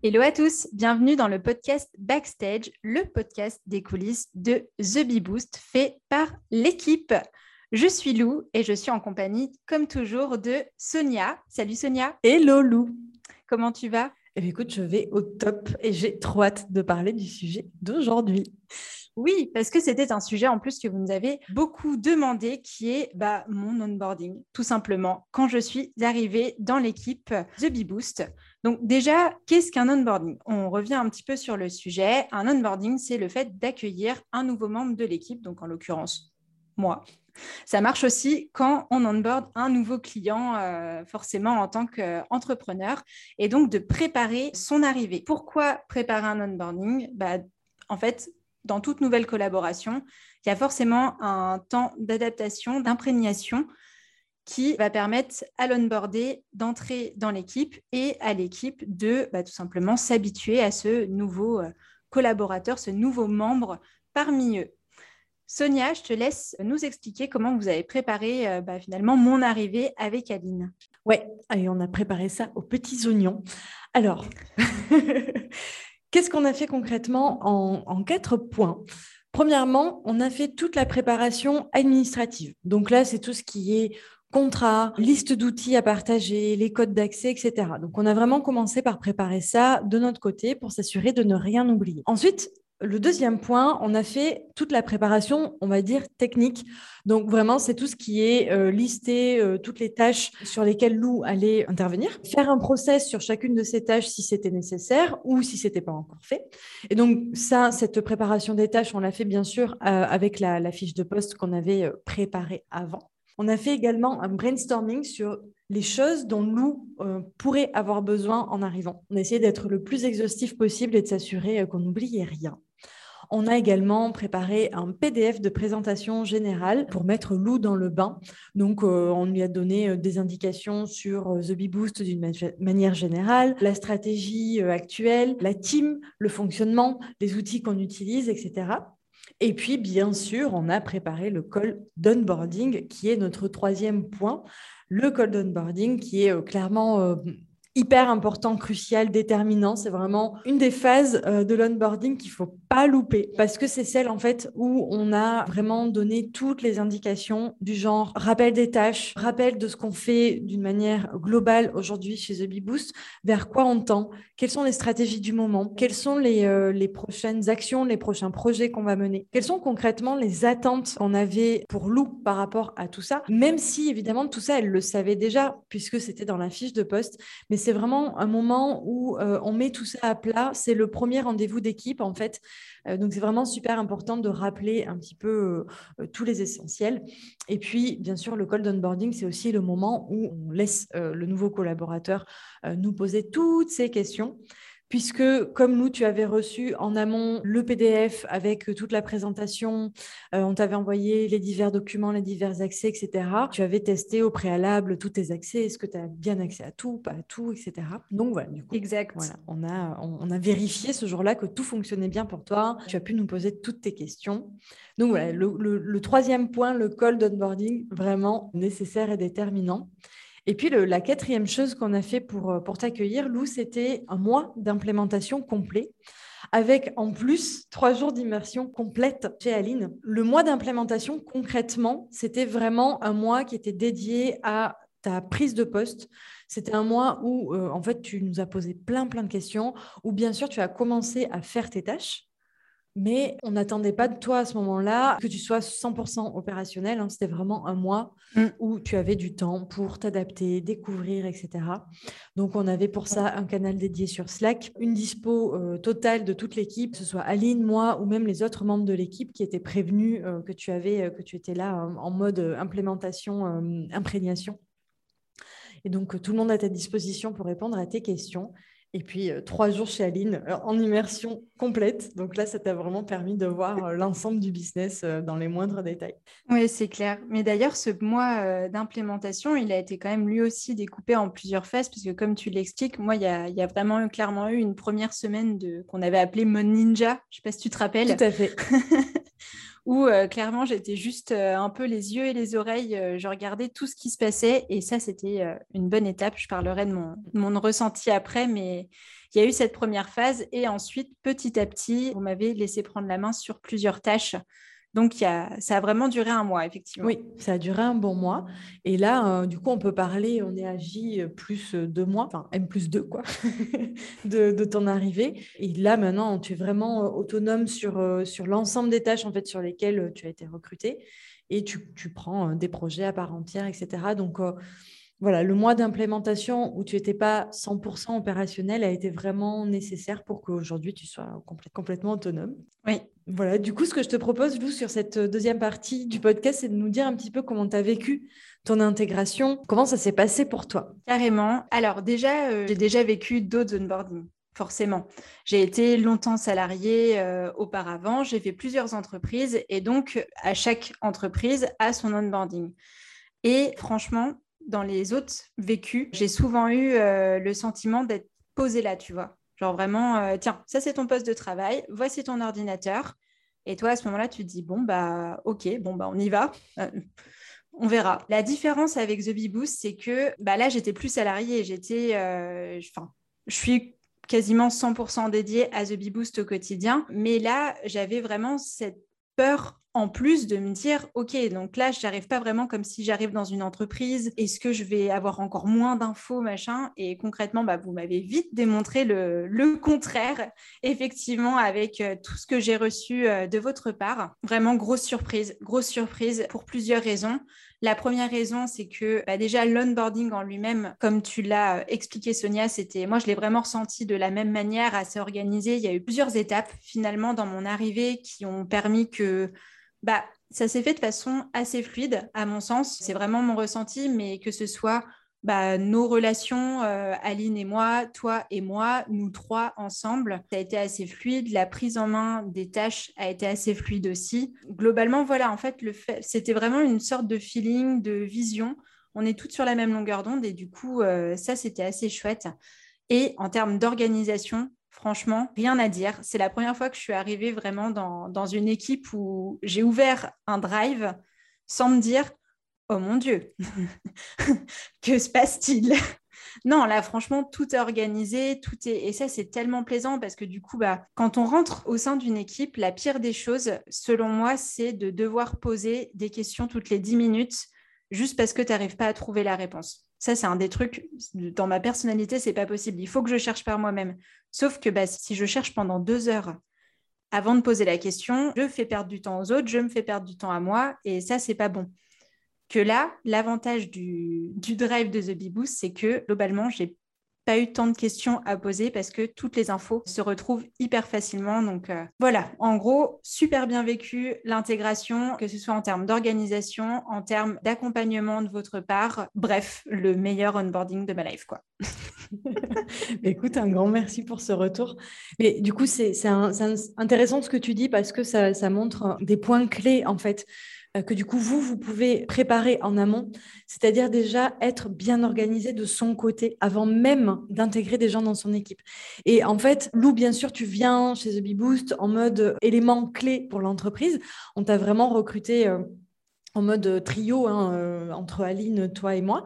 Hello à tous, bienvenue dans le podcast Backstage, le podcast des coulisses de The Bee Boost fait par l'équipe. Je suis Lou et je suis en compagnie, comme toujours, de Sonia. Salut Sonia. Hello Lou. Comment tu vas? Eh écoute, je vais au top et j'ai trop hâte de parler du sujet d'aujourd'hui. Oui, parce que c'était un sujet en plus que vous nous avez beaucoup demandé, qui est bah, mon onboarding, tout simplement, quand je suis arrivée dans l'équipe The Bee Boost. Donc déjà, qu'est-ce qu'un onboarding? On revient un petit peu sur le sujet. Un onboarding, c'est le fait d'accueillir un nouveau membre de l'équipe, donc en l'occurrence moi. Ça marche aussi quand on onboard un nouveau client, euh, forcément en tant qu'entrepreneur, et donc de préparer son arrivée. Pourquoi préparer un onboarding? Bah, En fait, dans toute nouvelle collaboration, il y a forcément un temps d'adaptation, d'imprégnation qui va permettre à l'onboarder d'entrer dans l'équipe et à l'équipe de bah, tout simplement s'habituer à ce nouveau euh, collaborateur, ce nouveau membre parmi eux. Sonia, je te laisse nous expliquer comment vous avez préparé euh, bah, finalement mon arrivée avec Aline. Allez, on a préparé ça aux petits oignons. Alors, qu'est-ce qu'on a fait concrètement en, quatre points? Premièrement, on a fait toute la préparation administrative. Donc là, c'est tout ce qui est contrat, liste d'outils à partager, les codes d'accès, etc. Donc, on a vraiment commencé par préparer ça de notre côté pour s'assurer de ne rien oublier. Ensuite, le deuxième point, on a fait toute la préparation, on va dire, technique. Donc vraiment, c'est tout ce qui est euh, listé, euh, toutes les tâches sur lesquelles Lou allait intervenir, faire un process sur chacune de ces tâches si c'était nécessaire ou si c'était pas encore fait. Et donc ça, cette préparation des tâches, on l'a fait bien sûr euh, avec la, fiche de poste qu'on avait préparée avant. On a fait également un brainstorming sur les choses dont Lou pourrait avoir besoin en arrivant. On a essayé d'être le plus exhaustif possible et de s'assurer qu'on n'oubliait rien. On a également préparé un PDF de présentation générale pour mettre Lou dans le bain. Donc, euh, on lui a donné euh, des indications sur euh, The Bee Boost d'une manière générale, la stratégie actuelle, la team, le fonctionnement, les outils qu'on utilise, etc. Et puis, bien sûr, on a préparé le call d'onboarding, qui est notre troisième point. Le call d'onboarding, qui est clairement hyper important, crucial, déterminant. C'est vraiment une des phases euh, de l'onboarding qu'il faut pas louper parce que c'est celle en fait où on a vraiment donné toutes les indications du genre rappel des tâches, rappel de ce qu'on fait d'une manière globale aujourd'hui chez The Bee Boost, vers quoi on tend, quelles sont les stratégies du moment, quelles sont les, euh, les prochaines actions, les prochains projets qu'on va mener, quelles sont concrètement les attentes qu'on avait pour Lou par rapport à tout ça, même si évidemment tout ça elle le savait déjà puisque c'était dans la fiche de poste, mais vraiment un moment où euh, on met tout ça à plat. C'est le premier rendez-vous d'équipe, en fait. Euh, donc, c'est vraiment super important de rappeler un petit peu euh, tous les essentiels. Et puis, bien sûr, le call d'onboarding, c'est aussi le moment où on laisse le nouveau collaborateur nous poser toutes ces questions puisque comme nous, tu avais reçu en amont le PDF avec toute la présentation, euh, on t'avait envoyé les divers documents, les divers accès, etc. Tu avais testé au préalable tous tes accès, est-ce que tu as bien accès à tout, pas à tout, etc. Donc voilà, du coup, exact. Voilà, on a, on, a vérifié ce jour-là que tout fonctionnait bien pour toi. Tu as pu nous poser toutes tes questions. Donc voilà, le, le troisième point, le call d'onboarding, vraiment nécessaire et déterminant. Et puis la quatrième chose qu'on a fait pour, euh, pour t'accueillir, Lou, c'était un mois d'implémentation complet avec en plus trois jours d'immersion complète chez Aline. Le mois d'implémentation, concrètement, c'était vraiment un mois qui était dédié à ta prise de poste. C'était un mois où, euh, en fait, tu nous as posé plein, plein de questions, où bien sûr, tu as commencé à faire tes tâches. Mais on n'attendait pas de toi à ce moment-là que tu sois 100% opérationnel. Hein. C'était vraiment un mois mm. où tu avais du temps pour t'adapter, découvrir, etc. Donc, on avait pour ça un canal dédié sur Slack, une dispo euh, totale de toute l'équipe, que ce soit Aline, moi ou même les autres membres de l'équipe qui étaient prévenus euh, que tu avais, euh, que tu étais là en mode implémentation, imprégnation. Et donc, tout le monde à ta disposition pour répondre à tes questions. Et puis, euh, trois jours chez Aline euh, en immersion complète. Donc là, ça t'a vraiment permis de voir euh, l'ensemble du business dans les moindres détails. Oui, c'est clair. Mais d'ailleurs, ce mois d'implémentation, il a été quand même lui aussi découpé en plusieurs phases, parce que comme tu l'expliques, moi, il y a, vraiment clairement eu une première semaine de qu'on avait appelé Mon Ninja. Je ne sais pas si tu te rappelles. Tout à fait. où euh, clairement j'étais juste euh, un peu les yeux et les oreilles, euh, je regardais tout ce qui se passait. Et ça c'était une bonne étape. Je parlerai de mon, mon, ressenti après, mais il y a eu cette première phase. Et ensuite petit à petit, vous m'avez laissé prendre la main sur plusieurs tâches donc, ça a vraiment duré un mois, effectivement. Oui, ça a duré un bon mois. Et là, euh, du coup, on peut parler, on est agi plus deux mois, enfin M plus deux, quoi, de, ton arrivée. Et là, maintenant, tu es vraiment euh, autonome sur, euh, sur l'ensemble des tâches en fait, sur lesquelles tu as été recruté. Et tu, tu prends des projets à part entière, etc. Donc, voilà, le mois d'implémentation où tu n'étais pas 100% opérationnel a été vraiment nécessaire pour qu'aujourd'hui tu sois complètement autonome. Oui. Voilà, du coup, ce que je te propose, Lou, sur cette deuxième partie du podcast, c'est de nous dire un petit peu comment tu as vécu ton intégration, comment ça s'est passé pour toi? Carrément. Alors déjà, euh, j'ai déjà vécu d'autres onboarding forcément. J'ai été longtemps salariée euh, auparavant, j'ai fait plusieurs entreprises et donc à chaque entreprise a son onboarding. Et franchement, dans les autres vécus, j'ai souvent eu euh, le sentiment d'être posée là, tu vois. Genre vraiment, euh, tiens, ça c'est ton poste de travail, voici ton ordinateur. Et toi, à ce moment-là, tu te dis, bon, bah, ok, bon, bah, on y va. Euh, on verra. La différence avec The Bee Boost, c'est que bah, là, j'étais plus salariée. J'étais, enfin, je suis quasiment 100% dédiée à The Bee Boost au quotidien. Mais là, j'avais vraiment cette peur en plus de me dire, OK, donc là, je n'arrive pas vraiment comme si j'arrive dans une entreprise. Est-ce que je vais avoir encore moins d'infos, machin? Et concrètement, bah, vous m'avez vite démontré le, contraire, effectivement, avec euh, tout ce que j'ai reçu euh, de votre part. Vraiment, grosse surprise, grosse surprise pour plusieurs raisons. La première raison, c'est que bah, déjà l'onboarding en lui-même, comme tu l'as euh, expliqué Sonia, c'était moi je l'ai vraiment ressenti de la même manière, assez organisé. Il y a eu plusieurs étapes finalement dans mon arrivée qui ont permis que bah, ça s'est fait de façon assez fluide, à mon sens. C'est vraiment mon ressenti, mais que ce soit bah, nos relations, euh, Aline et moi, toi et moi, nous trois ensemble, ça a été assez fluide. La prise en main des tâches a été assez fluide aussi. Globalement, voilà, en fait, le c'était vraiment une sorte de feeling, de vision. On est toutes sur la même longueur d'onde et du coup, euh, ça, c'était assez chouette. Et en termes d'organisation, Franchement, rien à dire. C'est la première fois que je suis arrivée vraiment dans, une équipe où j'ai ouvert un drive sans me dire Oh mon Dieu, que se passe-t-il? Non, là, franchement, tout est organisé, tout est. Et ça, c'est tellement plaisant parce que du coup, bah, quand on rentre au sein d'une équipe, la pire des choses, selon moi, c'est de devoir poser des questions toutes les 10 minutes juste parce que tu n'arrives pas à trouver la réponse. Ça, c'est un des trucs, dans ma personnalité, c'est pas possible. Il faut que je cherche par moi-même. Sauf que bah, si je cherche pendant deux heures avant de poser la question, je fais perdre du temps aux autres, je me fais perdre du temps à moi, et ça, c'est pas bon. Que là, l'avantage du, du, drive de The Bee Boost, c'est que globalement, j'ai pas eu tant de questions à poser parce que toutes les infos se retrouvent hyper facilement. Donc euh, voilà, en gros, super bien vécu l'intégration, que ce soit en termes d'organisation, en termes d'accompagnement de votre part. Bref, le meilleur onboarding de ma life, quoi. Écoute, un grand merci pour ce retour. Mais du coup, c'est intéressant ce que tu dis parce que ça, ça montre des points clés en fait que du coup, vous, vous pouvez préparer en amont, c'est-à-dire déjà être bien organisé de son côté avant même d'intégrer des gens dans son équipe. Et en fait, Lou, bien sûr, tu viens chez The Bee Boost en mode élément clé pour l'entreprise. On t'a vraiment recruté. Euh, en mode trio hein, euh, entre Aline, toi et moi.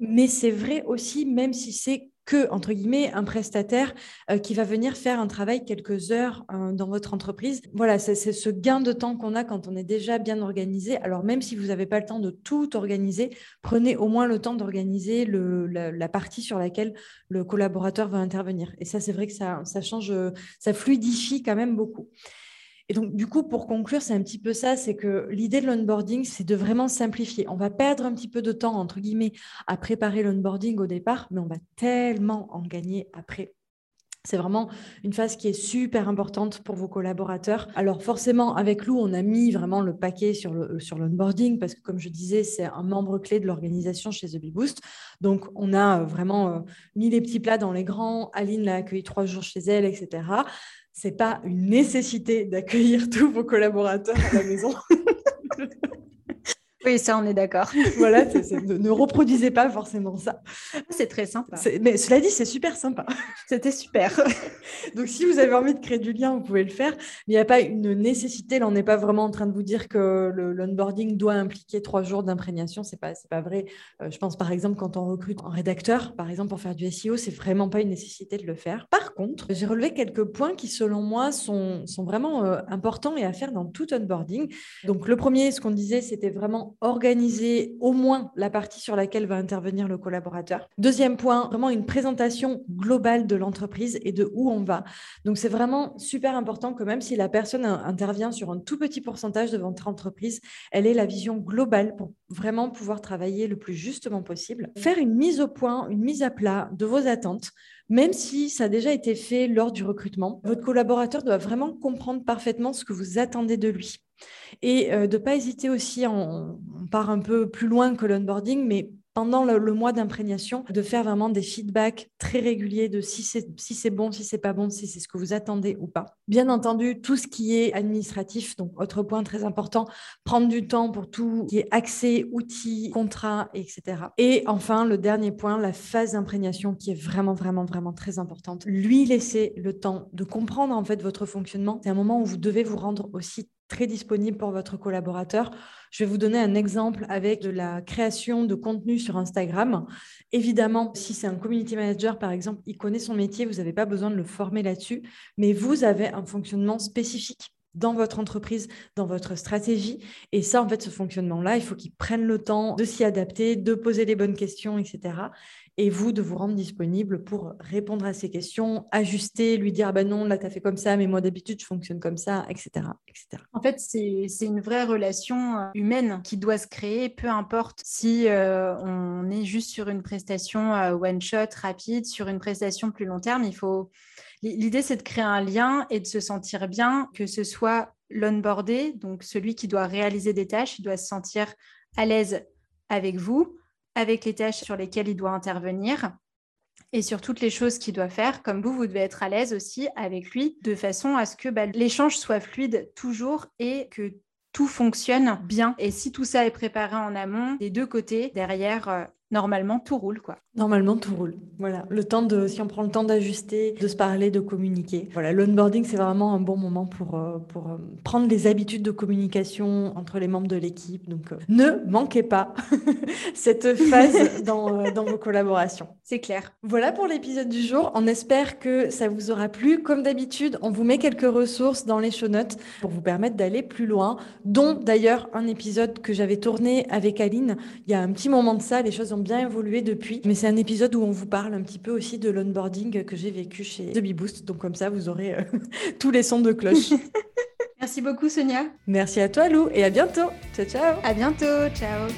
Mais c'est vrai aussi, même si c'est que, entre guillemets, un prestataire euh, qui va venir faire un travail quelques heures euh, dans votre entreprise. Voilà, c'est ce gain de temps qu'on a quand on est déjà bien organisé. Alors, même si vous n'avez pas le temps de tout organiser, prenez au moins le temps d'organiser la, la, partie sur laquelle le collaborateur va intervenir. Et ça, c'est vrai que ça, ça change, ça fluidifie quand même beaucoup. Et donc, du coup, pour conclure, c'est un petit peu ça, c'est que l'idée de l'onboarding, c'est de vraiment simplifier. On va perdre un petit peu de temps, entre guillemets, à préparer l'onboarding au départ, mais on va tellement en gagner après. C'est vraiment une phase qui est super importante pour vos collaborateurs. Alors forcément, avec Lou, on a mis vraiment le paquet sur l'onboarding parce que comme je disais, c'est un membre clé de l'organisation chez The Bee Boost. Donc on a vraiment euh, mis les petits plats dans les grands. Aline l'a accueilli trois jours chez elle, etc. C'est pas une nécessité d'accueillir tous vos collaborateurs à la maison. Oui, ça, on est d'accord. voilà, ne, reproduisez pas forcément ça. C'est très sympa. Mais cela dit, c'est super sympa. C'était super. Donc, si vous avez envie de créer du lien, vous pouvez le faire. Mais il n'y a pas une nécessité. Là, on n'est pas vraiment en train de vous dire que l'onboarding doit impliquer trois jours d'imprégnation. Ce n'est pas, pas vrai. Euh, je pense, par exemple, quand on recrute un rédacteur, par exemple, pour faire du SEO, c'est vraiment pas une nécessité de le faire. Par contre, j'ai relevé quelques points qui, selon moi, sont, sont vraiment euh, importants et à faire dans tout onboarding. Donc, le premier, ce qu'on disait, c'était vraiment organiser au moins la partie sur laquelle va intervenir le collaborateur. Deuxième point, vraiment une présentation globale de l'entreprise et de où on va. Donc, c'est vraiment super important que même si la personne intervient sur un tout petit pourcentage de votre entreprise, elle ait la vision globale pour vraiment pouvoir travailler le plus justement possible. Faire une mise au point, une mise à plat de vos attentes, même si ça a déjà été fait lors du recrutement. Votre collaborateur doit vraiment comprendre parfaitement ce que vous attendez de lui. Et euh, de ne pas hésiter aussi, on, part un peu plus loin que l'onboarding, mais pendant le, mois d'imprégnation, de faire vraiment des feedbacks très réguliers de si c'est si bon, si c'est pas bon, si c'est ce que vous attendez ou pas. Bien entendu, tout ce qui est administratif, donc autre point très important, prendre du temps pour tout qui est accès, outils, contrats, etc. Et enfin, le dernier point, la phase d'imprégnation qui est vraiment, vraiment, vraiment très importante. Lui laisser le temps de comprendre en fait votre fonctionnement. C'est un moment où vous devez vous rendre aussi très disponible pour votre collaborateur. Je vais vous donner un exemple avec de la création de contenu sur Instagram. Évidemment, si c'est un community manager, par exemple, il connaît son métier, vous n'avez pas besoin de le former là-dessus, mais vous avez un fonctionnement spécifique dans votre entreprise, dans votre stratégie. Et ça, en fait, ce fonctionnement-là, il faut qu'il prenne le temps de s'y adapter, de poser les bonnes questions, etc et vous de vous rendre disponible pour répondre à ces questions, ajuster, lui dire ben non, là tu as fait comme ça, mais moi d'habitude je fonctionne comme ça, etc. etc. En fait, c'est une vraie relation euh, humaine qui doit se créer, peu importe si euh, on est juste sur une prestation euh, one shot rapide, sur une prestation plus long terme. Il faut l'idée c'est de créer un lien et de se sentir bien, que ce soit l'onboardé, donc celui qui doit réaliser des tâches, il doit se sentir à l'aise avec vous avec les tâches sur lesquelles il doit intervenir et sur toutes les choses qu'il doit faire. Comme vous, vous devez être à l'aise aussi avec lui de façon à ce que bah, l'échange soit fluide toujours et que tout fonctionne bien. Et si tout ça est préparé en amont, des deux côtés, derrière, euh, normalement tout roule quoi. Normalement tout roule. Voilà, le temps de si on prend le temps d'ajuster, de se parler, de communiquer. Voilà, l'onboarding c'est vraiment un bon moment pour euh, pour euh, prendre les habitudes de communication entre les membres de l'équipe. Donc euh, ne manquez pas cette phase dans, dans vos collaborations. C'est clair. Voilà pour l'épisode du jour. On espère que ça vous aura plu. Comme d'habitude, on vous met quelques ressources dans les show notes pour vous permettre d'aller plus loin, dont d'ailleurs un épisode que j'avais tourné avec Aline il y a un petit moment de ça. Les choses ont bien évolué depuis. Mais c'est un épisode où on vous parle un petit peu aussi de l'onboarding que j'ai vécu chez The Boost. Donc comme ça, vous aurez euh, tous les sons de cloche. Merci beaucoup Sonia. Merci à toi Lou et à bientôt. Ciao ciao. À bientôt. Ciao.